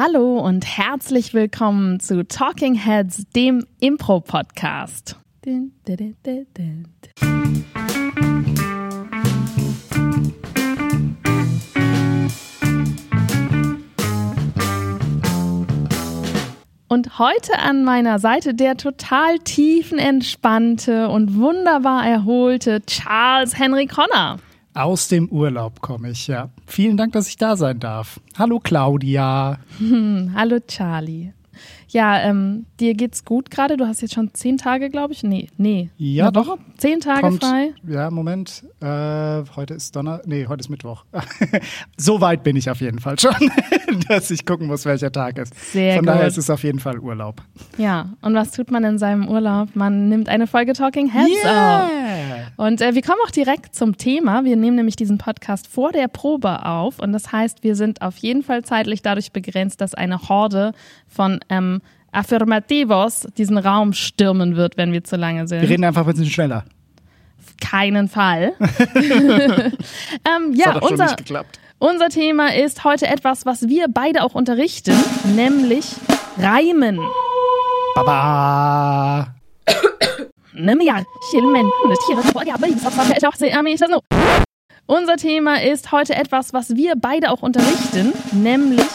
Hallo und herzlich willkommen zu Talking Heads, dem Impro-Podcast. Und heute an meiner Seite der total tiefenentspannte und wunderbar erholte Charles Henry Connor. Aus dem Urlaub komme ich, ja. Vielen Dank, dass ich da sein darf. Hallo Claudia. Hm, hallo Charlie. Ja, ähm, dir geht's gut gerade. Du hast jetzt schon zehn Tage, glaube ich. Nee, nee. Ja, Eine doch. Woche? Zehn Tage Kommt, frei. Ja, Moment. Äh, heute ist Donner. Nee, heute ist Mittwoch. so weit bin ich auf jeden Fall schon, dass ich gucken muss, welcher Tag ist. Sehr Von gut. daher ist es auf jeden Fall Urlaub. Ja, und was tut man in seinem Urlaub? Man nimmt eine Folge Talking Heads auf. Und äh, wir kommen auch direkt zum Thema. Wir nehmen nämlich diesen Podcast vor der Probe auf. Und das heißt, wir sind auf jeden Fall zeitlich dadurch begrenzt, dass eine Horde von ähm, Affirmativos diesen Raum stürmen wird, wenn wir zu lange sind. Wir reden einfach ein bisschen schneller. Keinen Fall. ähm, Das ja, hat doch schon unser, nicht geklappt. unser Thema ist heute etwas, was wir beide auch unterrichten, nämlich Reimen. Baba. Unser Thema ist heute etwas, was wir beide auch unterrichten, nämlich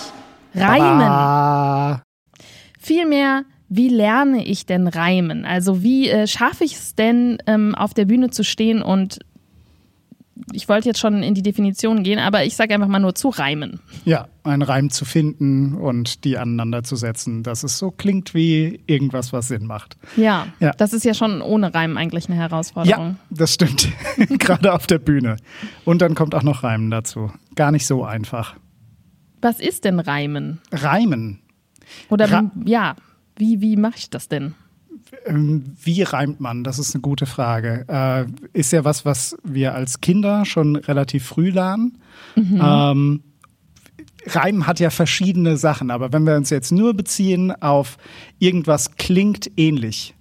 Reimen. Baba. Vielmehr, wie lerne ich denn Reimen? Also wie äh, schaffe ich es denn, ähm, auf der Bühne zu stehen und ich wollte jetzt schon in die Definition gehen, aber ich sage einfach mal nur zu reimen. Ja, einen Reim zu finden und die aneinander zu setzen, dass es so klingt wie irgendwas, was Sinn macht. Ja, Ja. das ist ja schon ohne Reimen eigentlich eine Herausforderung. Ja, das stimmt. Gerade auf der Bühne. Und dann kommt auch noch Reimen dazu. Gar nicht so einfach. Was ist denn Reimen? Reimen. Oder Ra- ja, wie, wie mache ich das denn? Ähm, Wie reimt man? Das ist eine gute Frage. Äh, ist ja was, was wir als Kinder schon relativ früh lernen. Ähm, Reimen hat ja verschiedene Sachen, aber wenn wir uns jetzt nur beziehen auf irgendwas klingt ähnlich,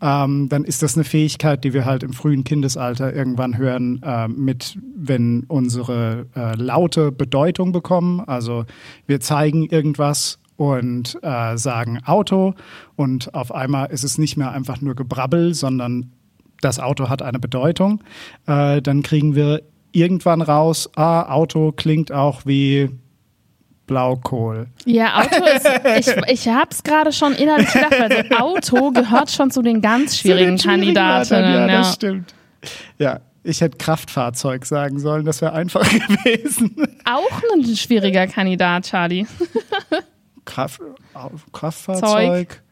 ähm, dann ist das eine Fähigkeit, die wir halt im frühen Kindesalter irgendwann hören, äh, mit, wenn unsere äh, Laute Bedeutung bekommen. Also wir zeigen irgendwas und äh, sagen Auto und auf einmal ist es nicht mehr einfach nur Gebrabbel, sondern das Auto hat eine Bedeutung. Äh, dann kriegen wir irgendwann raus, ah, Auto klingt auch wie Blaukohl. Ja, Auto ist, ich, ich habe es gerade schon innerlich gedacht, weil so Auto gehört schon zu den ganz schwierigen den schwierigen Kandidatinnen. Ja, Ja, das stimmt. Ja, ich hätte Kraftfahrzeug sagen sollen, das wäre einfach gewesen. Auch ein schwieriger Kandidat, Charlie. Kraft, Kraftfahrzeug.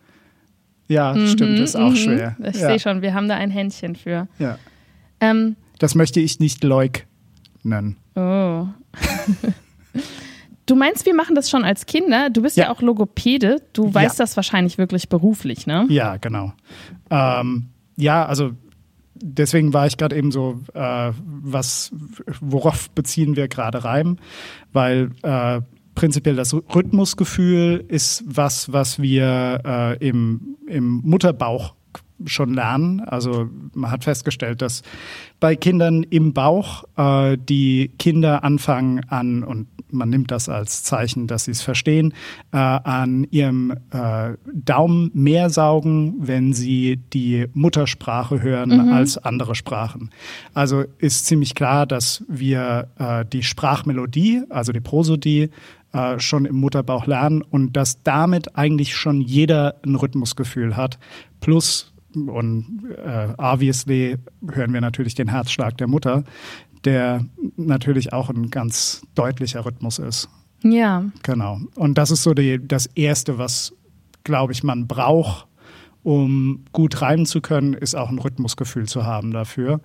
Ja, stimmt, ist auch schwer. Mhm, Ich ja. sehe schon, wir haben da ein Händchen für. Ja. Ähm, Das möchte ich nicht leugnen. oh. Du meinst, wir machen das schon als Kinder? Du bist ja, Ja. auch Logopäde. Du weißt das wahrscheinlich wirklich beruflich, ne? Ja, genau. Ähm, ja, also deswegen war ich gerade eben so, äh, was, worauf beziehen wir gerade Reim? Weil äh, prinzipiell das Rhythmusgefühl ist was, was wir äh, im, im Mutterbauch schon lernen. Also man hat festgestellt, dass bei Kindern im Bauch äh, die Kinder anfangen an, und man nimmt das als Zeichen, dass sie es verstehen, äh, an ihrem äh, Daumen mehr saugen, wenn sie die Muttersprache hören als andere Sprachen. Also ist ziemlich klar, dass wir äh, die Sprachmelodie, also die Prosodie, äh, schon im Mutterbauch lernen und dass damit eigentlich schon jeder ein Rhythmusgefühl hat. Plus, und äh, obviously hören wir natürlich den Herzschlag der Mutter, der natürlich auch ein ganz deutlicher Rhythmus ist. Ja. Genau. Und das ist so die, das Erste, was, glaube ich, man braucht, um gut reimen zu können, ist auch ein Rhythmusgefühl zu haben dafür.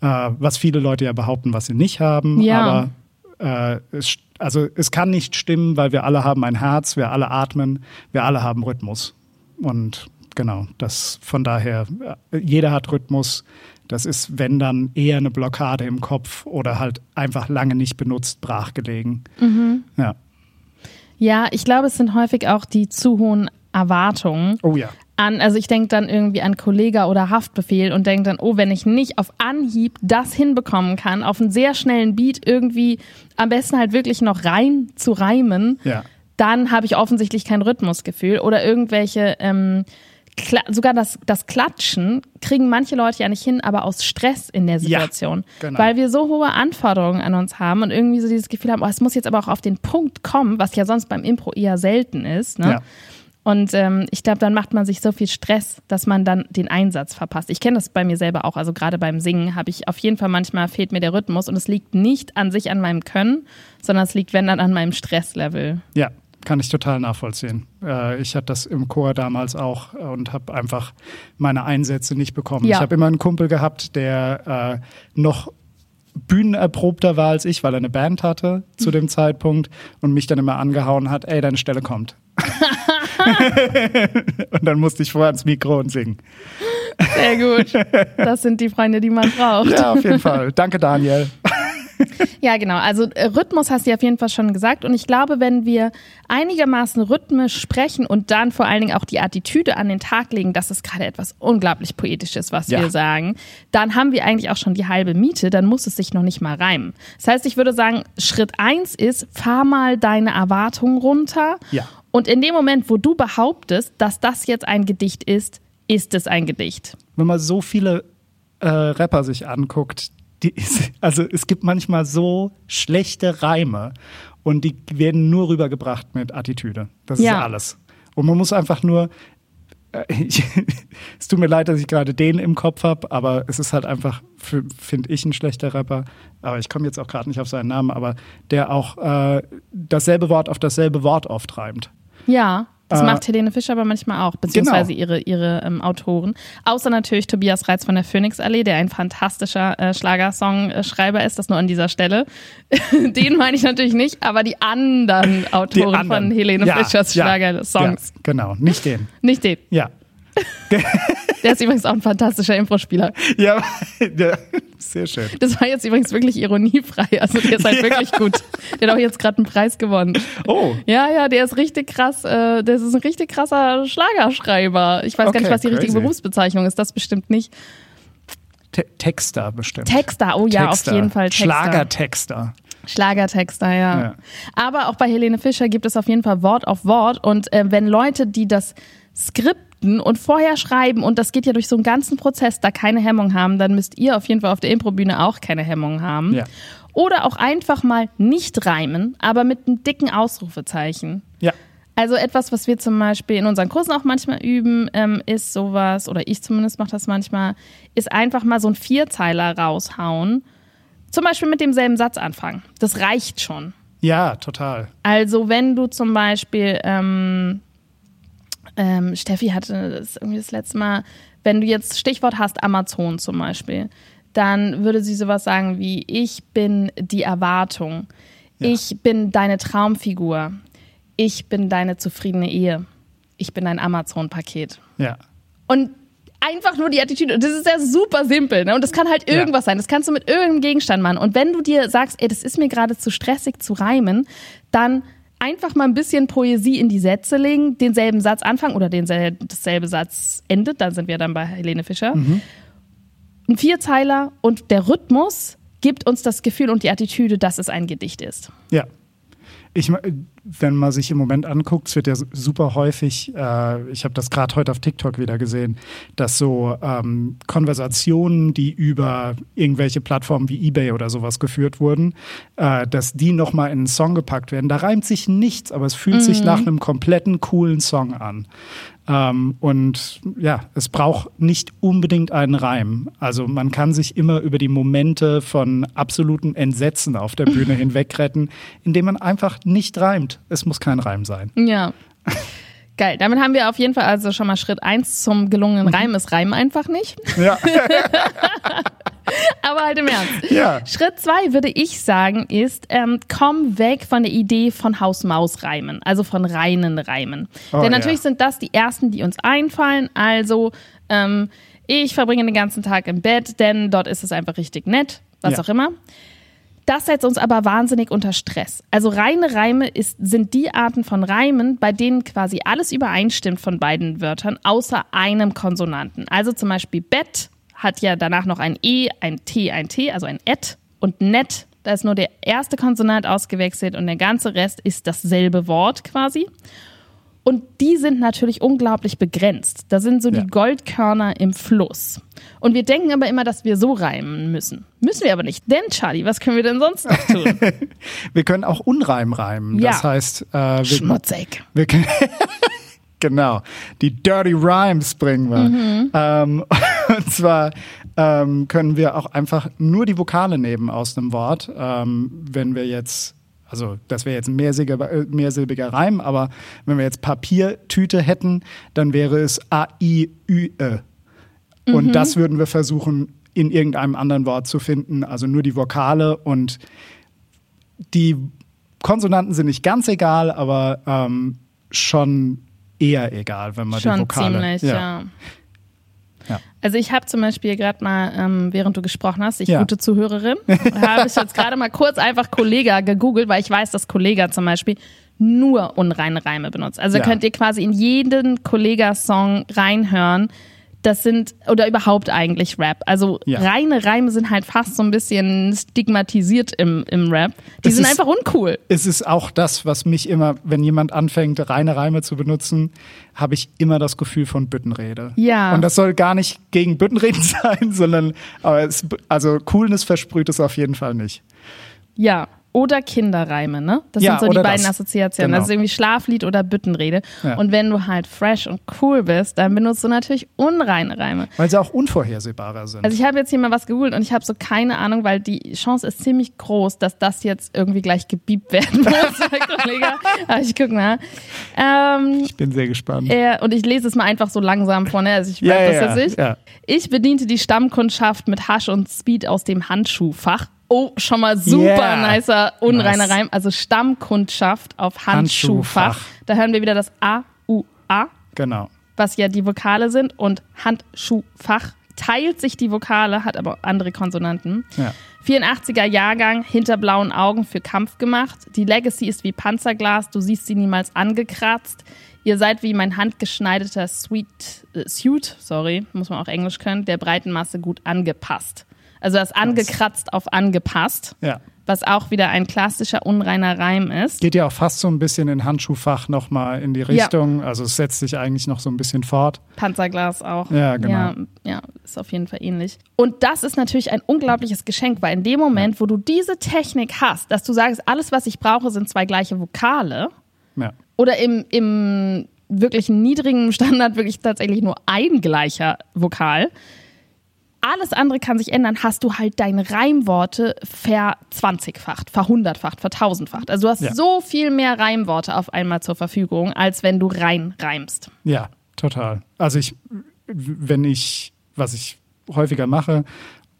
Äh, was viele Leute ja behaupten, was sie nicht haben. Ja. Aber äh, es, also es kann nicht stimmen, weil wir alle haben ein Herz, wir alle atmen, wir alle haben Rhythmus. Und genau, das von daher, äh, jeder hat Rhythmus. Das ist, wenn dann eher eine Blockade im Kopf oder halt einfach lange nicht benutzt, brachgelegen. Ja. Ja, ich glaube, es sind häufig auch die zu hohen Erwartungen. Oh ja. An, also ich denke dann irgendwie an Kollega oder Haftbefehl und denke dann, oh, wenn ich nicht auf Anhieb das hinbekommen kann, auf einen sehr schnellen Beat irgendwie am besten halt wirklich noch rein zu reimen, Ja. dann habe ich offensichtlich kein Rhythmusgefühl oder irgendwelche ähm, sogar das, das Klatschen kriegen manche Leute ja nicht hin, aber aus Stress in der Situation. Ja, genau. Weil wir so hohe Anforderungen an uns haben und irgendwie so dieses Gefühl haben, oh, es muss jetzt aber auch auf den Punkt kommen, was ja sonst beim Impro eher selten ist. Ne? Ja. Und ähm, ich glaube, dann macht man sich so viel Stress, dass man dann den Einsatz verpasst. Ich kenne das bei mir selber auch. Also gerade beim Singen habe ich auf jeden Fall manchmal fehlt mir der Rhythmus und es liegt nicht an sich an meinem Können, sondern es liegt, wenn dann, an meinem Stresslevel. Ja, kann ich total nachvollziehen. Äh, ich hatte das im Chor damals auch und habe einfach meine Einsätze nicht bekommen. Ja. Ich habe immer einen Kumpel gehabt, der äh, noch bühnenerprobter war als ich, weil er eine Band hatte zu dem Zeitpunkt und mich dann immer angehauen hat, ey, deine Stelle kommt. und dann musste ich vorher ans Mikro und singen. Sehr gut. Das sind die Freunde, die man braucht. Ja, auf jeden Fall. Danke, Daniel. Ja, genau. Also äh, Rhythmus hast du auf jeden Fall schon gesagt. Und ich glaube, wenn wir einigermaßen rhythmisch sprechen und dann vor allen Dingen auch die Attitüde an den Tag legen, dass es gerade etwas unglaublich Poetisches, was ja. wir sagen, dann haben wir eigentlich auch schon die halbe Miete. Dann muss es sich noch nicht mal reimen. Das heißt, ich würde sagen, Schritt eins ist, fahr mal deine Erwartungen runter. Ja. Und in dem Moment, wo du behauptest, dass das jetzt ein Gedicht ist, ist es ein Gedicht. Wenn man so viele äh, Rapper sich anguckt, ist, also es gibt manchmal so schlechte Reime und die werden nur rübergebracht mit Attitüde. Das ja. ist alles. Und man muss einfach nur, äh, ich, es tut mir leid, dass ich gerade den im Kopf habe, aber es ist halt einfach, finde ich, ein schlechter Rapper. Aber ich komme jetzt auch gerade nicht auf seinen Namen, aber der auch äh, dasselbe Wort auf dasselbe Wort auftreibt. Ja. Das äh, macht Helene Fischer aber manchmal auch, beziehungsweise genau. ihre, ihre ähm, Autoren. Außer natürlich Tobias Reitz von der Phoenixallee, der ein fantastischer äh, Schlagersongschreiber ist, das nur an dieser Stelle. Den meine ich natürlich nicht, aber die anderen Autoren die anderen. von Helene ja, Fischers ja, Schlagersongs. Ja, genau, nicht den. Nicht den. Ja. Der ist übrigens auch ein fantastischer Impro-Spieler. Ja, ja, sehr schön. Das war jetzt übrigens wirklich ironiefrei. Also der ist halt ja. wirklich gut. Der hat auch jetzt gerade einen Preis gewonnen. Oh. Ja, ja, der ist richtig krass. Äh, der ist ein richtig krasser Schlagerschreiber. Ich weiß okay, gar nicht, was die crazy. richtige Berufsbezeichnung ist. Das bestimmt nicht. Te Texter bestimmt. Texter, oh ja, Texter. auf jeden Fall Texter. Schlagertexter. Schlagertexter, ja. ja. Aber auch bei Helene Fischer gibt es auf jeden Fall Wort auf Wort. Und äh, wenn Leute, die das Skript und vorher schreiben und das geht ja durch so einen ganzen Prozess, da keine Hemmung haben, dann müsst ihr auf jeden Fall auf der Improbühne auch keine Hemmung haben. Ja. Oder auch einfach mal nicht reimen, aber mit einem dicken Ausrufezeichen. Ja. Also etwas, was wir zum Beispiel in unseren Kursen auch manchmal üben, ähm, ist sowas, oder ich zumindest mache das manchmal, ist einfach mal so ein Vierzeiler raushauen. Zum Beispiel mit demselben Satz anfangen. Das reicht schon. Ja, total. Also wenn du zum Beispiel ähm, ähm, Steffi hatte das irgendwie das letzte Mal, wenn du jetzt Stichwort hast, Amazon zum Beispiel, dann würde sie sowas sagen wie, ich bin die Erwartung, ja. ich bin deine Traumfigur, ich bin deine zufriedene Ehe, ich bin dein Amazon-Paket. Ja. Und einfach nur die Attitüde. Das ist ja super simpel, ne? Und das kann halt irgendwas ja. sein. Das kannst du mit irgendeinem Gegenstand machen. Und wenn du dir sagst, ey, das ist mir gerade zu stressig zu reimen, dann einfach mal ein bisschen Poesie in die Sätze legen, denselben Satz anfangen oder denselben, dasselbe Satz endet, dann sind wir dann bei Helene Fischer. Mhm. Ein Vierzeiler und der Rhythmus gibt uns das Gefühl und die Attitüde, dass es ein Gedicht ist. Ja. Ich, wenn man sich im Moment anguckt, es wird ja super häufig, äh, ich habe das gerade heute auf TikTok wieder gesehen, dass so ähm, Konversationen, die über irgendwelche Plattformen wie eBay oder sowas geführt wurden, äh, dass die nochmal in einen Song gepackt werden. Da reimt sich nichts, aber es fühlt mhm. sich nach einem kompletten coolen Song an. Ähm, und ja, es braucht nicht unbedingt einen Reim. Also man kann sich immer über die Momente von absolutem Entsetzen auf der Bühne hinweg retten, indem man einfach nicht reimt. Es muss kein Reim sein. Ja. Geil. Damit haben wir auf jeden Fall also schon mal Schritt eins zum gelungenen Reim. Es reimen einfach nicht. Ja. Aber halt im Ernst. Ja. Schritt zwei würde ich sagen ist, ähm, komm weg von der Idee von Haus-Maus-Reimen, also von reinen Reimen. Oh, Denn natürlich ja. sind das die ersten, die uns einfallen. Also ähm, ich verbringe den ganzen Tag im Bett, denn dort ist es einfach richtig nett, was ja. auch immer. Das setzt uns aber wahnsinnig unter Stress. Also reine Reime ist, sind die Arten von Reimen, bei denen quasi alles übereinstimmt von beiden Wörtern, außer einem Konsonanten. Also zum Beispiel Bett hat ja danach noch ein E, ein T, ein T, also ein Et und nett Da ist nur der erste Konsonant ausgewechselt und der ganze Rest ist dasselbe Wort quasi. Und die sind natürlich unglaublich begrenzt. Da sind so Ja. die Goldkörner im Fluss. Und wir denken aber immer, dass wir so reimen müssen. Müssen wir aber nicht. Denn, Charlie, was können wir denn sonst noch tun? Wir können auch Unreim reimen. Ja. Das heißt, äh, wir, Schmutzig. wir können genau die Dirty Rhymes bringen wir. Mhm. Ähm, und zwar ähm, können wir auch einfach nur die Vokale nehmen aus einem Wort. Ähm, wenn wir jetzt also das wäre jetzt ein mehrsilbiger, äh, mehrsilbiger Reim, aber wenn wir jetzt Papiertüte hätten, dann wäre es A, I, Ü, E. Und das würden wir versuchen, in irgendeinem anderen Wort zu finden. Also nur die Vokale und die Konsonanten sind nicht ganz egal, aber ähm, schon eher egal, wenn man die Schon Vokale. ziemlich, ja. Ja. Also ich habe zum Beispiel gerade mal, ähm, während du gesprochen hast, ich Ja. gute Zuhörerin, habe ich jetzt gerade mal kurz einfach Kollega gegoogelt, weil ich weiß, dass Kollega zum Beispiel nur unreine Reime benutzt. Also Ja. könnt ihr quasi in jeden Kollega-Song reinhören. Das sind, oder überhaupt eigentlich Rap. Also Ja. reine Reime sind halt fast so ein bisschen stigmatisiert im, im Rap. Die Es sind ist- einfach uncool. Es ist auch das, was mich immer, wenn jemand anfängt, reine Reime zu benutzen, habe ich immer das Gefühl von Büttenrede. Ja. Und das soll gar nicht gegen Büttenreden sein, sondern aber es, also Coolness versprüht es auf jeden Fall nicht. Ja. Oder Kinderreime, ne? Das Ja, sind so die beiden das. Assoziationen. Genau. Das ist irgendwie Schlaflied oder Büttenrede. Ja. Und wenn du halt fresh und cool bist, dann benutzt du natürlich unreine Reime. Weil sie auch unvorhersehbarer sind. Also ich habe jetzt hier mal was gegoogelt und ich habe so keine Ahnung, weil die Chance ist ziemlich groß, dass das jetzt irgendwie gleich gebiebt werden muss, Kollege. Aber ich guck mal. Ähm, ich bin sehr gespannt. er, und ich lese es mal einfach so langsam vor, ne? Also ich weiß ja, das jetzt ja, nicht. Ich bediente die Stammkundschaft mit Hasch und Speed aus dem Handschuhfach. Oh, schon mal super Yeah. nicer, unreiner Nice. Reim. Also Stammkundschaft auf Handschuhfach. Handschuhfach. Da hören wir wieder das A, U, A, Genau. was ja die Vokale sind. Und Handschuhfach teilt sich die Vokale, hat aber andere Konsonanten. Ja. 84er Jahrgang, hinter blauen Augen für Kampf gemacht. Die Legacy ist wie Panzerglas, du siehst sie niemals angekratzt. Ihr seid wie mein handgeschneideter Sweet, äh, Suit, sorry, muss man auch Englisch können, der breiten Masse gut angepasst. Also das angekratzt auf angepasst, Ja. was auch wieder ein klassischer unreiner Reim ist. Geht ja auch fast so ein bisschen in Handschuhfach nochmal in die Richtung. Also es setzt sich eigentlich noch so ein bisschen fort. Panzerglas auch. Ja, genau. Ja, ja, ist auf jeden Fall ähnlich. Und das ist natürlich ein unglaubliches Geschenk, weil in dem Moment, wo du diese Technik hast, dass du sagst, alles, was ich brauche, sind zwei gleiche Vokale, Ja. oder im, im wirklichen niedrigen Standard wirklich tatsächlich nur ein gleicher Vokal. Alles andere kann sich ändern, hast du halt deine Reimworte verzwanzigfacht, verhundertfacht, vertausendfacht. Also du hast Ja. so viel mehr Reimworte auf einmal zur Verfügung, als wenn du rein reimst. Ja, total. Also ich, wenn ich, was ich häufiger mache,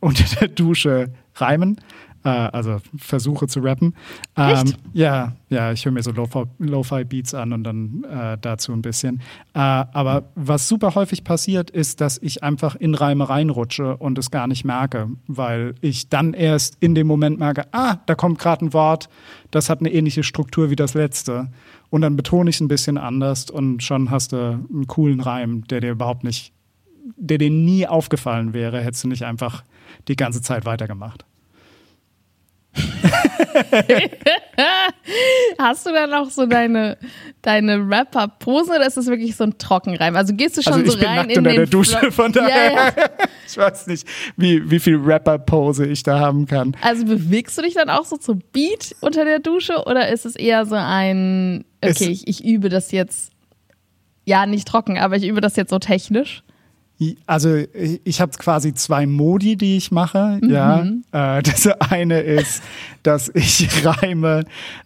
unter der Dusche reimen, äh, also versuche zu rappen. Ähm? Ja, ja, ich höre mir so Lo-Fi- Lo-Fi-Beats an und dann äh, dazu ein bisschen. Äh, aber was super häufig passiert, ist, dass ich einfach in Reime reinrutsche und es gar nicht merke, weil ich dann erst in dem Moment merke, ah, da kommt gerade ein Wort, das hat eine ähnliche Struktur wie das letzte. Und dann betone ich es ein bisschen anders und schon hast du einen coolen Reim, der dir überhaupt nicht, der dir nie aufgefallen wäre, hättest du nicht einfach die ganze Zeit weitergemacht. Hast du dann auch so deine, deine Rapper-Pose oder ist das wirklich so ein Trockenreim? Also gehst du schon Also ich so bin rein in unter den der Dusche, Flow- von daher. Ja, ja. Ich weiß nicht, wie, wie viel Rapper-Pose ich da haben kann. Also bewegst du dich dann auch so zum Beat unter der Dusche oder ist es eher so ein, Es- okay, ich, ich übe das jetzt, ja, nicht trocken, aber ich übe das jetzt so technisch? Also ich, habe quasi zwei Modi, die ich mache. Ja, äh, das eine ist, dass ich reime.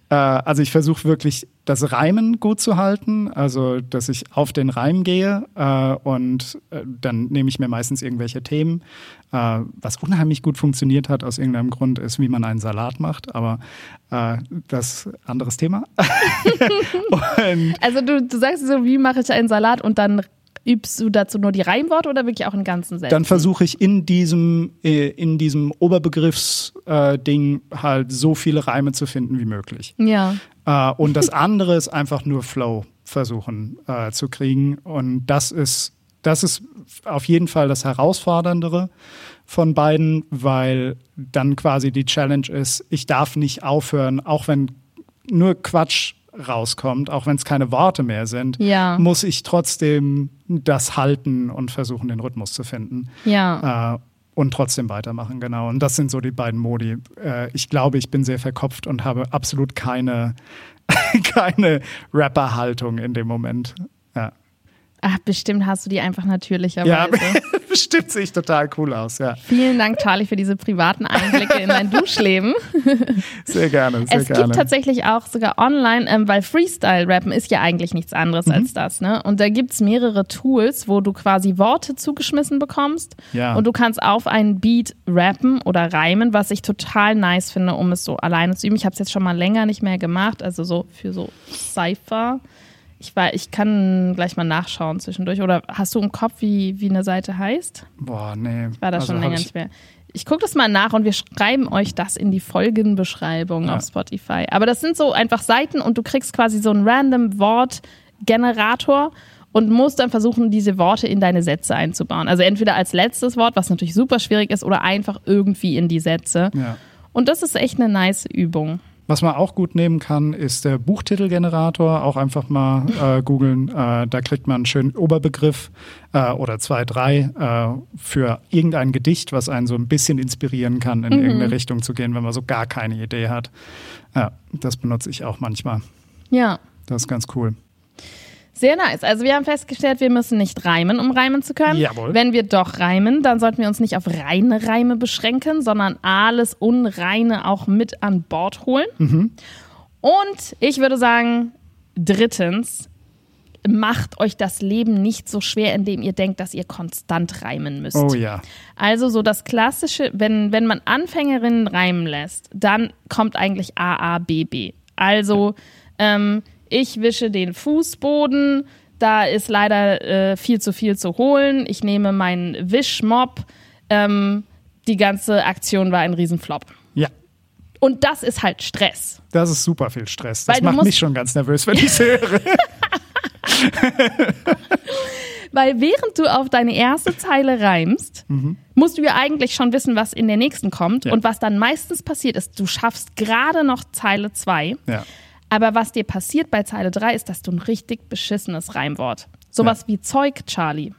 Äh, also ich versuche wirklich das Reimen gut zu halten. Also dass ich auf den Reim gehe äh, und äh, dann nehme ich mir meistens irgendwelche Themen. Äh, was unheimlich gut funktioniert hat aus irgendeinem Grund ist, wie man einen Salat macht. Aber äh, das anderes Thema. Also du, du sagst so, wie mache ich einen Salat und dann übst du dazu nur die Reimworte oder wirklich auch einen ganzen Sätzen? dann versuche ich in diesem, äh, in diesem Oberbegriffsding äh, halt so viele Reime zu finden wie möglich. ja. Äh, und das andere ist einfach nur Flow versuchen äh, zu kriegen. Und das ist das ist auf jeden Fall das Herausforderndere von beiden, weil dann quasi die Challenge ist, ich darf nicht aufhören, auch wenn nur Quatsch rauskommt, auch wenn es keine Worte mehr sind, Ja. muss ich trotzdem das halten und versuchen, den Rhythmus zu finden. Ja. Äh, und trotzdem weitermachen, genau. Und das sind so die beiden Modi. Äh, ich glaube, ich bin sehr verkopft und habe absolut keine, keine Rapper-Haltung in dem Moment. Ach, bestimmt hast du die einfach natürlicherweise. ja bestimmt sehe ich total cool aus. Ja, Vielen Dank, Charlie, für diese privaten Einblicke in dein Duschleben. sehr gerne, sehr Es gerne. gibt tatsächlich auch sogar online, ähm, weil Freestyle-Rappen ist ja eigentlich nichts anderes Mhm. als das, ne? Und da gibt's mehrere Tools, wo du quasi Worte zugeschmissen bekommst Ja. und du kannst auf einen Beat rappen oder reimen, was ich total nice finde, um es so alleine zu üben. Ich habe es jetzt schon mal länger nicht mehr gemacht, also so für so Cypher. Ich, war, ich kann gleich mal nachschauen zwischendurch. Oder hast du im Kopf, wie, wie eine Seite heißt? Boah, nee. War das Also schon länger ich, nicht mehr. Ich gucke das mal nach und wir schreiben euch das in die Folgenbeschreibung Ja. auf Spotify. Aber das sind so einfach Seiten und du kriegst quasi so einen random Wortgenerator und musst dann versuchen, diese Worte in deine Sätze einzubauen. Also entweder als letztes Wort, was natürlich super schwierig ist, oder einfach irgendwie in die Sätze. Ja. Und das ist echt eine nice Übung. Was man auch gut nehmen kann, ist der Buchtitelgenerator. Auch einfach mal äh, googeln. Äh, da kriegt man einen schönen Oberbegriff äh, oder zwei, drei äh, für irgendein Gedicht, was einen so ein bisschen inspirieren kann, in irgendeine Richtung zu gehen, wenn man so gar keine Idee hat. Ja, das benutze ich auch manchmal. Ja. Das ist ganz cool. Sehr nice. Also wir haben festgestellt, wir müssen nicht reimen, um reimen zu können. Jawohl. Wenn wir doch reimen, dann sollten wir uns nicht auf reine Reime beschränken, sondern alles Unreine auch mit an Bord holen. Mhm. Und ich würde sagen, drittens, macht euch das Leben nicht so schwer, indem ihr denkt, dass ihr konstant reimen müsst. Oh ja. Also so das klassische, wenn, wenn man Anfängerinnen reimen lässt, dann kommt eigentlich A, A, B, B. Also ähm, ich wische den Fußboden, da ist leider äh, viel zu viel zu holen. Ich nehme meinen Wischmob. Ähm, die ganze Aktion war ein Riesenflop. Ja. Und das ist halt Stress. Das ist super viel Stress. Das Weil macht mich schon ganz nervös, wenn ich es höre. Weil während du auf deine erste Zeile reimst, musst du ja eigentlich schon wissen, was in der nächsten kommt. Ja. Und was dann meistens passiert ist, du schaffst gerade noch Zeile 2. Ja. Aber was dir passiert bei Zeile 3 ist, dass du ein richtig beschissenes Reimwort, sowas wie Zeug, Charlie,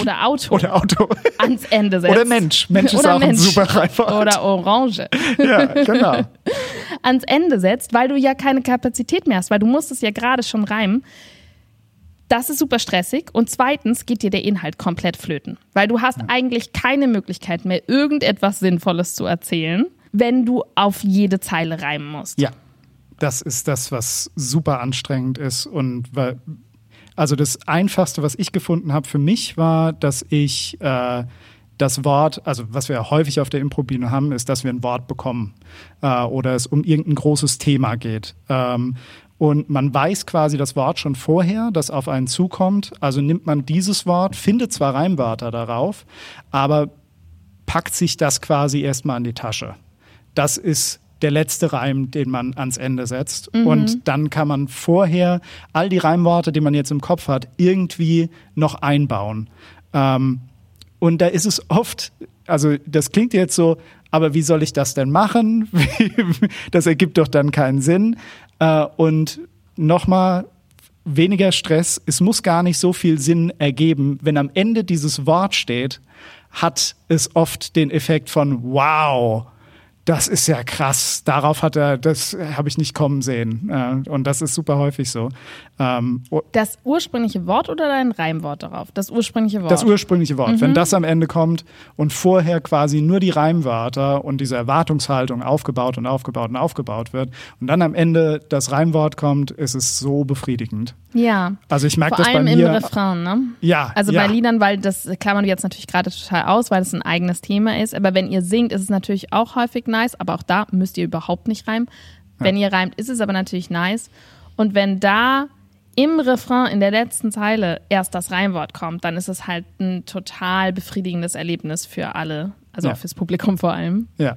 oder Auto Oder Auto. ans Ende setzt. Oder Mensch. Mensch ist Oder auch ein Mensch. super Reimwort. Oder Orange Ja, genau. ans Ende setzt, weil du ja keine Kapazität mehr hast, weil du musst es ja gerade schon reimen. Das ist super stressig. Und zweitens geht dir der Inhalt komplett flöten, weil du hast eigentlich keine Möglichkeit mehr, irgendetwas Sinnvolles zu erzählen, wenn du auf jede Zeile reimen musst. Ja, das ist das, was super anstrengend ist und weil, also das Einfachste, was ich gefunden habe für mich, war, dass ich äh, das Wort, also was wir häufig auf der Improbino haben, ist, dass wir ein Wort bekommen äh, oder es um irgendein großes Thema geht. Ähm, und man weiß quasi das Wort schon vorher, das auf einen zukommt. Also nimmt man dieses Wort, findet zwar Reimwörter darauf, aber packt sich das quasi erstmal an die Tasche. Das ist der letzte Reim, den man ans Ende setzt. Und dann kann man vorher all die Reimworte, die man jetzt im Kopf hat, irgendwie noch einbauen. Ähm, und da ist es oft, also das klingt jetzt so, aber wie soll ich das denn machen? das ergibt doch dann keinen Sinn. Äh, und nochmal, weniger Stress, es muss gar nicht so viel Sinn ergeben. Wenn am Ende dieses Wort steht, hat es oft den Effekt von wow. Das ist ja krass. Darauf hat er, das habe ich nicht kommen sehen. Äh, Und das ist super häufig so. Ähm, Das ursprüngliche Wort oder dein Reimwort darauf? Das ursprüngliche Wort. Das ursprüngliche Wort. Mhm. Wenn das am Ende kommt und vorher quasi nur die Reimwörter und diese Erwartungshaltung aufgebaut und aufgebaut und aufgebaut wird und dann am Ende das Reimwort kommt, ist es so befriedigend. ja. Also ich merke Vor das bei allem im mir. Refrain, ne? Ja, Also ja. bei Liedern, weil das klammern wir jetzt natürlich gerade total aus, weil das ein eigenes Thema ist. Aber wenn ihr singt, ist es natürlich auch häufig nice. Aber auch da müsst ihr überhaupt nicht reimen. Wenn ihr reimt, ist es aber natürlich nice. Und wenn da im Refrain in der letzten Zeile erst das Reimwort kommt, dann ist es halt ein total befriedigendes Erlebnis für alle. Also Ja. auch fürs Publikum vor allem. Ja,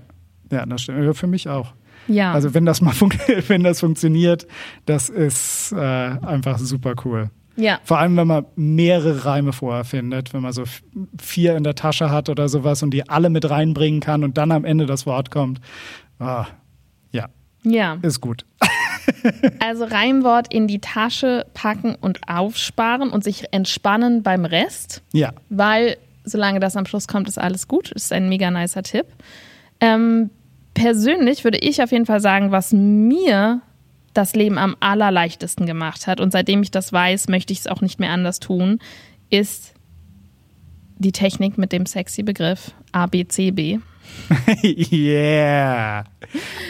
ja, das stimmt. Ja, Für mich auch. Ja. Also wenn das mal wenn das funktioniert, das ist äh, einfach super cool. Ja. Vor allem, wenn man mehrere Reime vorher findet, wenn man so vier in der Tasche hat oder sowas und die alle mit reinbringen kann und dann am Ende das Wort kommt. Ah, ja. Ja. Ist gut. Also Reimwort in die Tasche packen und aufsparen und sich entspannen beim Rest. Ja. Weil solange das am Schluss kommt, ist alles gut. Ist ein mega nicer Tipp. Ähm, persönlich würde ich auf jeden Fall sagen, was mir das Leben am allerleichtesten gemacht hat und seitdem ich das weiß, möchte ich es auch nicht mehr anders tun, ist die Technik mit dem sexy Begriff ABCB. yeah.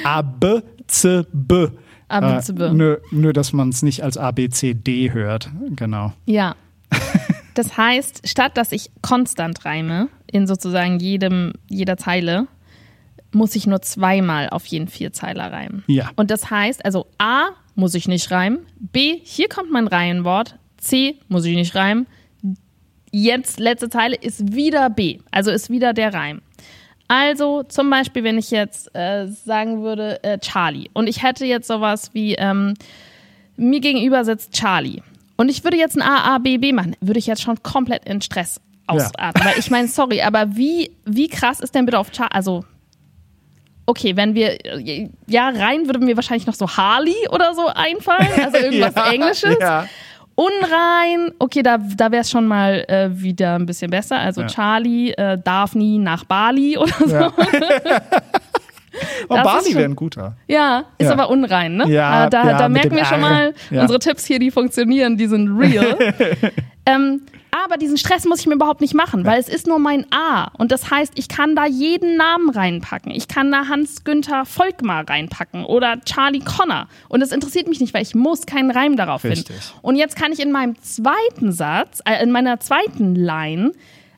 A, B, C, B. ABCB. Äh, nur, nur, dass man es nicht als ABCD hört. Genau. Ja. Das heißt, statt dass ich konstant reime, in sozusagen jedem, jeder Zeile, muss ich nur zweimal auf jeden Vierzeiler reimen. Ja. Und das heißt, also A muss ich nicht reimen, B, hier kommt mein Reihenwort, C muss ich nicht reimen, jetzt letzte Zeile ist wieder B, also ist wieder der Reim. Also zum Beispiel, wenn ich jetzt äh, sagen würde äh, Charlie und ich hätte jetzt sowas wie ähm, mir gegenüber sitzt Charlie und ich würde jetzt ein A, A, B, B machen, würde ich jetzt schon komplett in Stress ausatmen. Ja. Weil ich meine, sorry, aber wie, wie krass ist denn bitte auf Charlie, also okay, wenn wir, ja, rein würde mir wahrscheinlich noch so Harley oder so einfallen, also irgendwas ja, Englisches. Ja. Unrein, okay, da, da wäre es schon mal äh, wieder ein bisschen besser. Also ja. Charlie äh, darf nie nach Bali oder so. Ja. oh, Bali wäre ein guter. Ja, ist ja. aber unrein, ne? Ja, äh, da, ja, da merken wir schon mal, unsere Tipps hier, die funktionieren, die sind real. ähm, aber diesen Stress muss ich mir überhaupt nicht machen, weil es ist nur mein A. Und das heißt, ich kann da jeden Namen reinpacken. Ich kann da Hans-Günther Volkmar reinpacken oder Charlie Connor. Und es interessiert mich nicht, weil ich muss keinen Reim darauf Richtig. finden. Und jetzt kann ich in meinem zweiten Satz, äh, in meiner zweiten Line,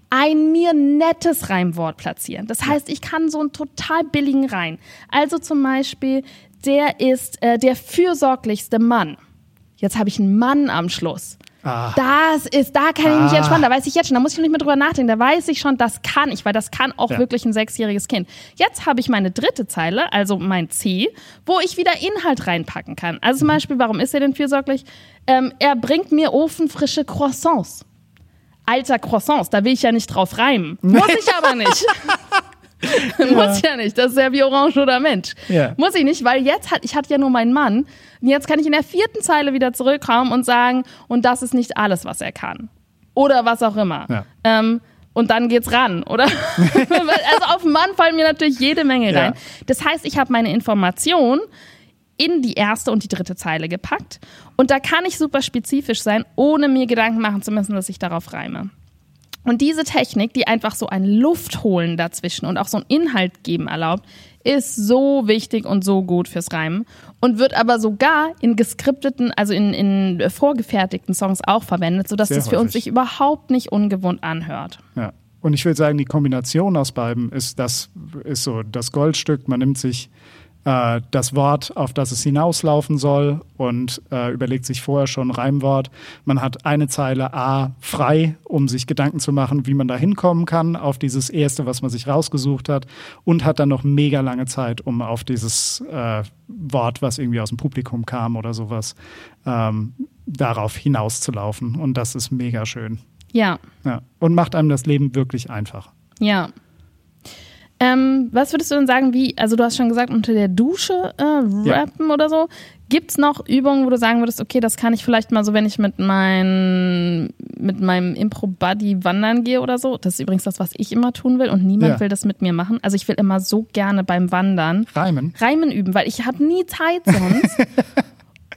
ein mir nettes Reimwort platzieren. Das heißt, ich kann so einen total billigen rein. Also zum Beispiel, der ist äh, der fürsorglichste Mann. Jetzt habe ich einen Mann am Schluss. Ah. Das ist, da kann ich mich ah. entspannen, da weiß ich jetzt schon, da muss ich nicht mehr drüber nachdenken, da weiß ich schon, das kann ich, weil das kann auch ja. wirklich ein sechsjähriges Kind. Jetzt habe ich meine dritte Zeile, also mein C, wo ich wieder Inhalt reinpacken kann. Also zum mhm. Beispiel, warum ist er denn fürsorglich? Ähm, er bringt mir ofenfrische Croissants. Alter Croissants, da will ich ja nicht drauf reimen. Muss ich aber nicht. Muss ja nicht. Das ist ja wie Orange oder Mensch. Ja. Muss ich nicht, weil jetzt hat, ich hatte ja nur meinen Mann. Und jetzt kann ich in der vierten Zeile wieder zurückkommen und sagen, und das ist nicht alles, was er kann. Oder was auch immer. Ja. Ähm, und dann geht's ran, oder? also auf den Mann fallen mir natürlich jede Menge rein. Ja. Das heißt, ich habe meine Information in die erste und die dritte Zeile gepackt. Und da kann ich super spezifisch sein, ohne mir Gedanken machen zu müssen, dass ich darauf reime. Und diese Technik, die einfach so ein Luftholen dazwischen und auch so einen Inhalt geben erlaubt, ist so wichtig und so gut fürs Reimen und wird aber sogar in geskripteten, also in, in vorgefertigten Songs auch verwendet, sodass Sehr das für häufig. uns sich überhaupt nicht ungewohnt anhört. Ja. Und ich würde sagen, die Kombination aus beiden ist das ist so das Goldstück. Man nimmt sich äh, das Wort, auf das es hinauslaufen soll und äh, überlegt sich vorher schon ein Reimwort. Man hat eine Zeile A frei, um sich Gedanken zu machen, wie man da hinkommen kann auf dieses erste, was man sich rausgesucht hat und hat dann noch mega lange Zeit, um auf dieses äh, Wort, was irgendwie aus dem Publikum kam oder sowas, ähm, darauf hinauszulaufen. Und das ist mega schön. Ja. ja. Und macht einem das Leben wirklich einfach. Ja. Ähm, was würdest du denn sagen, wie, also du hast schon gesagt, unter der Dusche äh, rappen ja. oder so. Gibt es noch Übungen, wo du sagen würdest, okay, das kann ich vielleicht mal so, wenn ich mit, mein, mit meinem Impro-Buddy wandern gehe oder so? Das ist übrigens das, was ich immer tun will und niemand ja. will das mit mir machen. Also ich will immer so gerne beim Wandern Reimen, Reimen üben, weil ich habe nie Zeit sonst.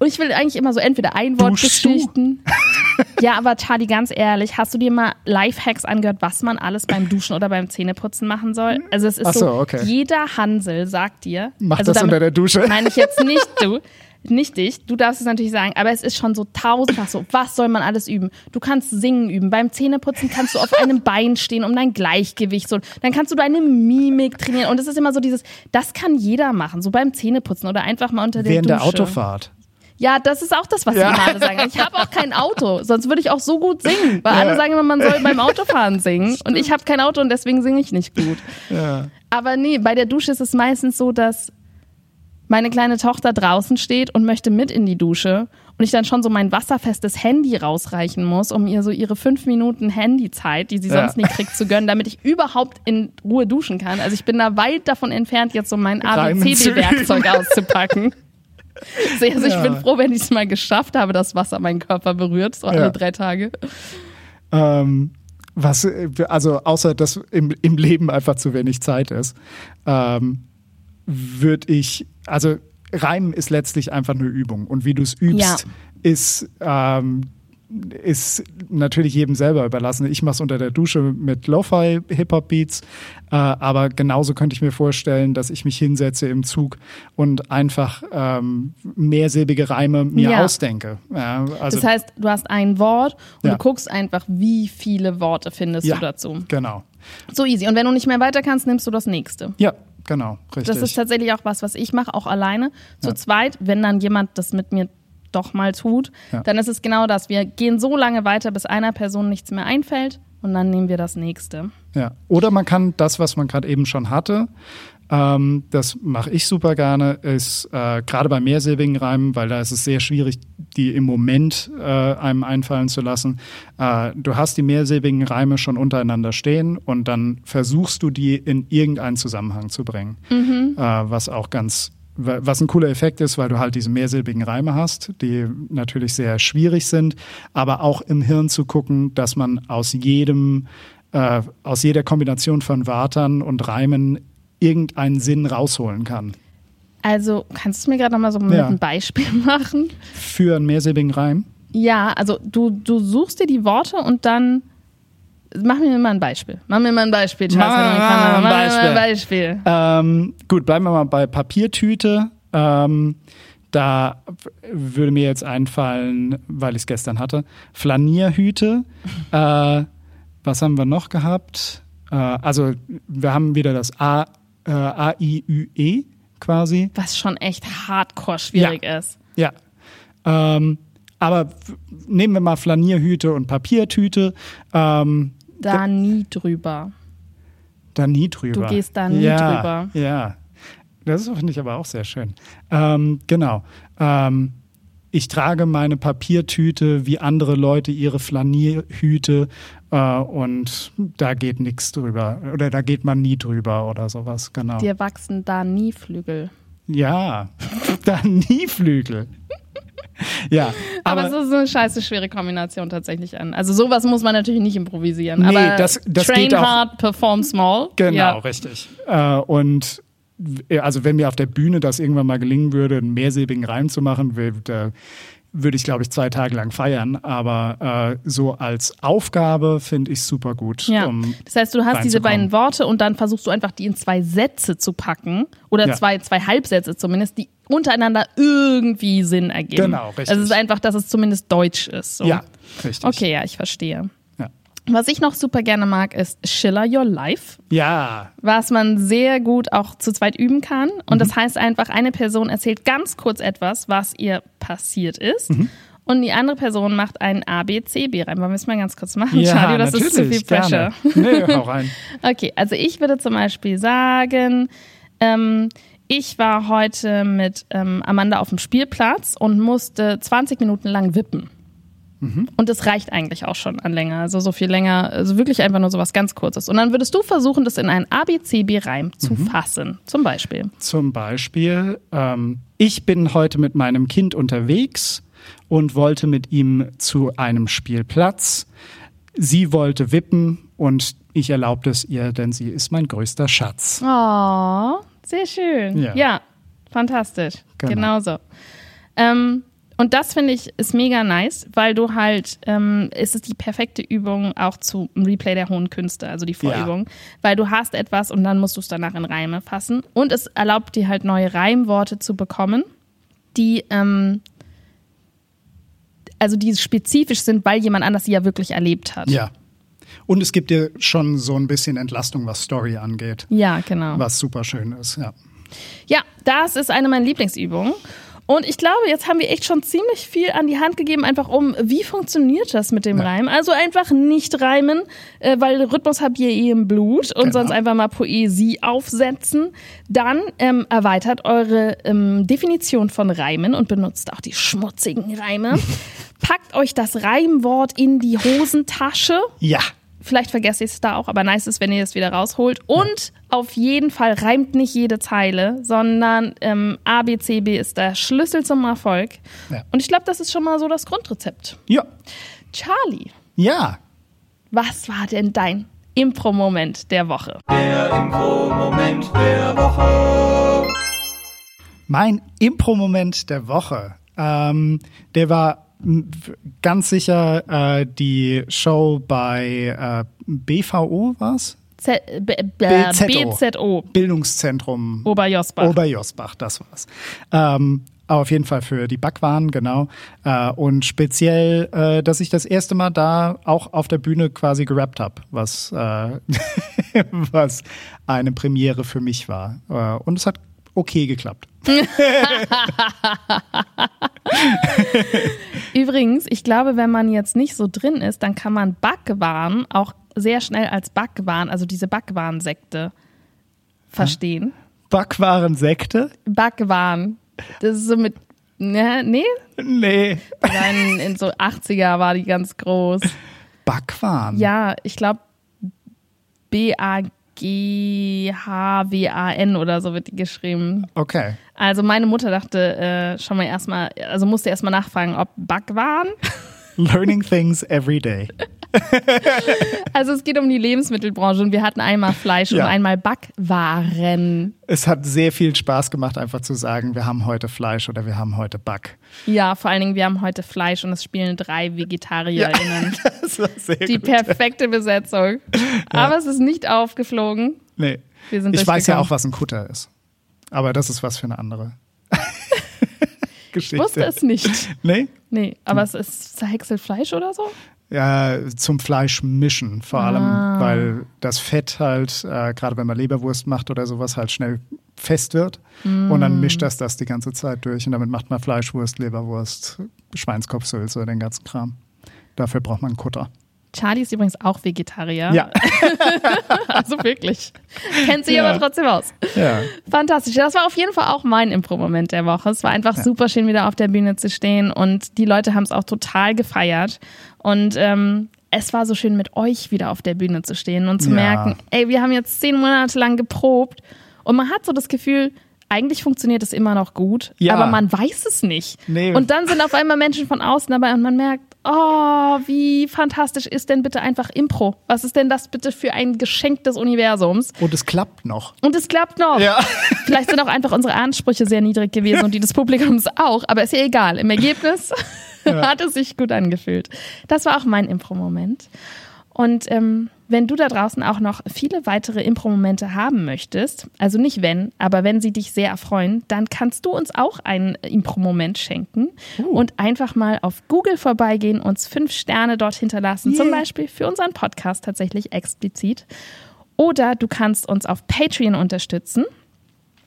Und ich will eigentlich immer so entweder ein Wort geschichten. ja, aber Charlie, ganz ehrlich, hast du dir mal Lifehacks angehört, was man alles beim Duschen oder beim Zähneputzen machen soll? Also es ist so, so, okay. jeder Hansel sagt dir. Mach also das unter der Dusche. Meine ich jetzt nicht du. Nicht dich, du darfst es natürlich sagen, aber es ist schon so tausendfach so. Was soll man alles üben? Du kannst singen üben. Beim Zähneputzen kannst du auf einem Bein stehen, um dein Gleichgewicht so. Dann kannst du deine Mimik trainieren. Und es ist immer so dieses, das kann jeder machen, so beim Zähneputzen oder einfach mal unter der Während Dusche. Während der Autofahrt. Ja, das ist auch das, was ja. alle sagen. Ich habe auch kein Auto, sonst würde ich auch so gut singen. Weil ja. alle sagen immer, man soll beim Autofahren singen. Und ich habe kein Auto und deswegen singe ich nicht gut. Ja. Aber nee, bei der Dusche ist es meistens so, dass meine kleine Tochter draußen steht und möchte mit in die Dusche. und ich dann schon so mein wasserfestes Handy rausreichen muss, um ihr so ihre fünf Minuten Handyzeit, die sie sonst ja. nicht kriegt, zu gönnen, damit ich überhaupt in Ruhe duschen kann. Also ich bin da weit davon entfernt, jetzt so mein ABCD-Werkzeug auszupacken. Also ich bin froh, wenn ich es mal geschafft habe, dass Wasser meinen Körper berührt, so alle ja. drei Tage. Ähm, was, also außer dass im, im Leben einfach zu wenig Zeit ist, ähm, würde ich, also Reimen ist letztlich einfach eine Übung. Und wie du es übst, ja. ist ähm, ist natürlich jedem selber überlassen. Ich mache es unter der Dusche mit Lo-Fi Hip-Hop-Beats, äh, aber genauso könnte ich mir vorstellen, dass ich mich hinsetze im Zug und einfach ähm, mehrsilbige Reime mir ja. ausdenke. Ja, also, das heißt, du hast ein Wort und ja. du guckst einfach, wie viele Worte findest du dazu. Genau. So easy. Und wenn du nicht mehr weiter kannst, nimmst du das nächste. Ja, genau, richtig. Das ist tatsächlich auch was, was ich mache, auch alleine. Zu zweit, wenn dann jemand das mit mir doch mal tut, ja. dann ist es genau das. Wir gehen so lange weiter, bis einer Person nichts mehr einfällt und dann nehmen wir das nächste. Ja, oder man kann das, was man gerade eben schon hatte, ähm, das mache ich super gerne, ist äh, gerade bei mehrsilbigen Reimen, weil da ist es sehr schwierig, die im Moment äh, einem einfallen zu lassen. Äh, du hast die mehrsilbigen Reime schon untereinander stehen und dann versuchst du die in irgendeinen Zusammenhang zu bringen, mhm. Äh, was auch ganz was ein cooler Effekt ist, weil du halt diese mehrsilbigen Reime hast, die natürlich sehr schwierig sind, aber auch im Hirn zu gucken, dass man aus jedem, äh, aus jeder Kombination von Wörtern und Reimen irgendeinen Sinn rausholen kann. Also kannst du mir gerade nochmal so ja. ein Beispiel machen? Für einen mehrsilbigen Reim? Ja, also du, du suchst dir die Worte und dann Mach mir mal ein Beispiel. Mach mir mal ein Beispiel, Charles. Mach, mach, mach, mach ein Beispiel. Ähm, gut, bleiben wir mal bei Papiertüte. Ähm, da würde mir jetzt einfallen, weil ich es gestern hatte, Flanierhüte. äh, was haben wir noch gehabt? Äh, also wir haben wieder das A, äh, A-I-Ü-E quasi. Was schon echt hardcore schwierig ja. ist. Ja. Ähm, aber nehmen wir mal Flanierhüte und Papiertüte. Ähm, da nie drüber. Da nie drüber. Du gehst da nie ja, drüber. Ja, das finde ich aber auch sehr schön. Ähm, genau. Ähm, ich trage meine Papiertüte wie andere Leute ihre Flanierhüte äh, und da geht nichts drüber oder da geht man nie drüber oder sowas, genau. Dir wachsen da nie Flügel. Ja, da nie Flügel ja. Aber, aber es ist eine scheiße schwere Kombination tatsächlich an. Also sowas muss man natürlich nicht improvisieren. Nee, aber das, das train geht auch, hard, perform small. Genau, ja. richtig. Äh, und also wenn mir auf der Bühne das irgendwann mal gelingen würde, einen mehrsilbigen Reim zu machen, da würde ich, glaube ich, zwei Tage lang feiern. Aber äh, so als Aufgabe finde ich super gut. Ja. Um das heißt, du hast diese beiden Worte und dann versuchst du einfach, die in zwei Sätze zu packen. Oder ja. zwei, zwei Halbsätze zumindest, die untereinander irgendwie Sinn ergeben. Genau, richtig. Also es ist einfach, dass es zumindest deutsch ist. So. Ja, richtig. Okay, ja, ich verstehe. Was ich noch super gerne mag, ist Schiller Your Life. Ja. Was man sehr gut auch zu zweit üben kann. Und mhm. das heißt einfach, eine Person erzählt ganz kurz etwas, was ihr passiert ist. Mhm. Und die andere Person macht einen A, B, C, B rein. Wollen wir es mal ganz kurz machen, ja, Charlie? Das ist zu viel Pressure. Gerne. Nee, hau rein. okay, also ich würde zum Beispiel sagen, ähm, ich war heute mit ähm, Amanda auf dem Spielplatz und musste 20 Minuten lang wippen. Mhm. Und das reicht eigentlich auch schon an länger. Also so viel länger, also wirklich einfach nur so was ganz Kurzes. Und dann würdest du versuchen, das in einen ABCB-Reim zu mhm. fassen. Zum Beispiel. Zum Beispiel, ähm, ich bin heute mit meinem Kind unterwegs und wollte mit ihm zu einem Spielplatz. Sie wollte wippen und ich erlaubte es ihr, denn sie ist mein größter Schatz. Oh, sehr schön. Ja, ja fantastisch. Genau. Genauso. Ähm, und das finde ich ist mega nice, weil du halt, ähm, es ist die perfekte Übung auch zum Replay der hohen Künste, also die Vorübung, ja. weil du hast etwas und dann musst du es danach in Reime fassen. Und es erlaubt dir halt neue Reimworte zu bekommen, die, ähm, also die spezifisch sind, weil jemand anders sie ja wirklich erlebt hat. Ja. Und es gibt dir schon so ein bisschen Entlastung, was Story angeht. Ja, genau. Was super schön ist, ja. Ja, das ist eine meiner Lieblingsübungen. Und ich glaube, jetzt haben wir echt schon ziemlich viel an die Hand gegeben, einfach um, wie funktioniert das mit dem ja. Reimen? Also einfach nicht reimen, äh, weil Rhythmus habt ihr eh im Blut und genau. sonst einfach mal Poesie aufsetzen. Dann ähm, erweitert eure ähm, Definition von Reimen und benutzt auch die schmutzigen Reime. Packt euch das Reimwort in die Hosentasche. Ja. Vielleicht vergesse ich es da auch, aber nice ist, wenn ihr es wieder rausholt. Und ja. Auf jeden Fall reimt nicht jede Zeile, sondern ähm, A, B, C, B ist der Schlüssel zum Erfolg. Ja. Und ich glaube, das ist schon mal so das Grundrezept. Ja. Charlie. Ja. Was war denn dein Impro-Moment der Woche? Der Impro-Moment der Woche. Mein Impro-Moment der Woche, ähm, der war ganz sicher äh, die Show bei äh, BVO, was? BZO. BZO. Bildungszentrum Oberjosbach. Oberjosbach, das war's. Ähm, auf jeden Fall für die Backwaren, genau. Äh, und speziell, äh, dass ich das erste Mal da auch auf der Bühne quasi gerappt habe, was, äh, was eine Premiere für mich war. Äh, und es hat okay geklappt. Übrigens, ich glaube, wenn man jetzt nicht so drin ist, dann kann man Backwaren auch sehr schnell als Backwaren, also diese Backwarensekte, verstehen. Backwarensekte? Backwaren. Das ist so mit. Ne, nee? Nee. Nein, in so 80er war die ganz groß. Backwaren? Ja, ich glaube B-A-G. G-H-W-A-N oder so wird die geschrieben. Okay. Also meine Mutter dachte äh, schon mal erstmal, also musste erstmal nachfragen, ob Backwaren. Learning things every day. also es geht um die Lebensmittelbranche und wir hatten einmal Fleisch ja. und einmal Backwaren. Es hat sehr viel Spaß gemacht, einfach zu sagen, wir haben heute Fleisch oder wir haben heute Back. Ja, vor allen Dingen, wir haben heute Fleisch und es spielen drei VegetarierInnen. Ja, das war sehr die gut. perfekte Besetzung. Ja. Aber es ist nicht aufgeflogen. Nee. ich weiß ja auch, was ein Kutter ist. Aber das ist was für eine andere. Geschichte. Ich wusste es nicht. Nee? Nee, aber hm. es ist zerhäckselt Fleisch oder so? Ja, zum Fleisch mischen, vor allem, ah. weil das Fett halt, äh, gerade wenn man Leberwurst macht oder sowas, halt schnell fest wird. Mm. Und dann mischt das das die ganze Zeit durch. Und damit macht man Fleischwurst, Leberwurst, Schweinskopfsülze, den ganzen Kram. Dafür braucht man einen Kutter. Charlie ist übrigens auch Vegetarier. Ja. also wirklich. Kennt sich ja. aber trotzdem aus. Ja. Fantastisch. Das war auf jeden Fall auch mein Impro-Moment der Woche. Es war einfach ja. super schön, wieder auf der Bühne zu stehen und die Leute haben es auch total gefeiert. Und ähm, es war so schön, mit euch wieder auf der Bühne zu stehen und zu ja. merken, ey, wir haben jetzt zehn Monate lang geprobt und man hat so das Gefühl, eigentlich funktioniert es immer noch gut, ja. aber man weiß es nicht. Nee. Und dann sind auf einmal Menschen von außen dabei und man merkt, oh, wie fantastisch ist denn bitte einfach Impro? Was ist denn das bitte für ein Geschenk des Universums? Und es klappt noch. Und es klappt noch. Ja. Vielleicht sind auch einfach unsere Ansprüche sehr niedrig gewesen und die des Publikums auch, aber ist ja egal. Im Ergebnis ja. hat es sich gut angefühlt. Das war auch mein Impro-Moment. Und ähm, wenn du da draußen auch noch viele weitere Impro-Momente haben möchtest, also nicht wenn, aber wenn sie dich sehr erfreuen, dann kannst du uns auch einen Impro-Moment schenken uh. und einfach mal auf Google vorbeigehen, uns fünf Sterne dort hinterlassen, yeah. zum Beispiel für unseren Podcast tatsächlich explizit. Oder du kannst uns auf Patreon unterstützen.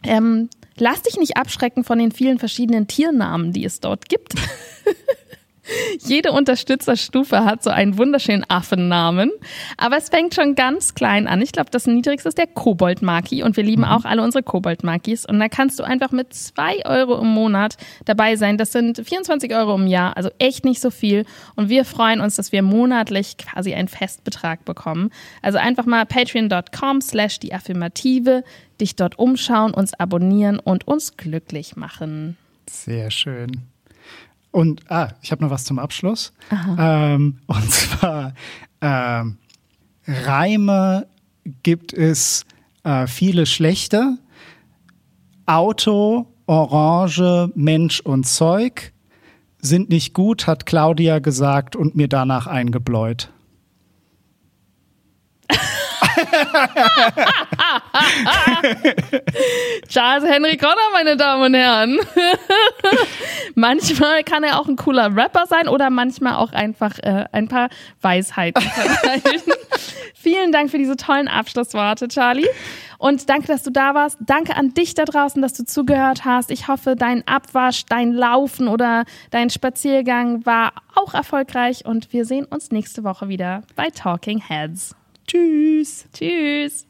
Ähm, lass dich nicht abschrecken von den vielen verschiedenen Tiernamen, die es dort gibt. Jede Unterstützerstufe hat so einen wunderschönen Affennamen. Aber es fängt schon ganz klein an. Ich glaube, das niedrigste ist der Kobold-Maki und wir lieben mhm. auch alle unsere Kobold-Makis. Und da kannst du einfach mit zwei Euro im Monat dabei sein. Das sind 24 Euro im Jahr, also echt nicht so viel. Und wir freuen uns, dass wir monatlich quasi einen Festbetrag bekommen. Also einfach mal patreon.com slash die Affirmative, dich dort umschauen, uns abonnieren und uns glücklich machen. Sehr schön. Und ah, ich habe noch was zum Abschluss. Ähm, und zwar ähm, Reime gibt es äh, viele schlechte. Auto, Orange, Mensch und Zeug sind nicht gut, hat Claudia gesagt und mir danach eingebläut. Charles Henry Connor, meine Damen und Herren. manchmal kann er auch ein cooler Rapper sein oder manchmal auch einfach äh, ein paar Weisheiten verteilen. Vielen Dank für diese tollen Abschlussworte, Charlie. Und danke, dass du da warst. Danke an dich da draußen, dass du zugehört hast. Ich hoffe, dein Abwasch, dein Laufen oder dein Spaziergang war auch erfolgreich. Und wir sehen uns nächste Woche wieder bei Talking Heads. Tschüss. Tschüss.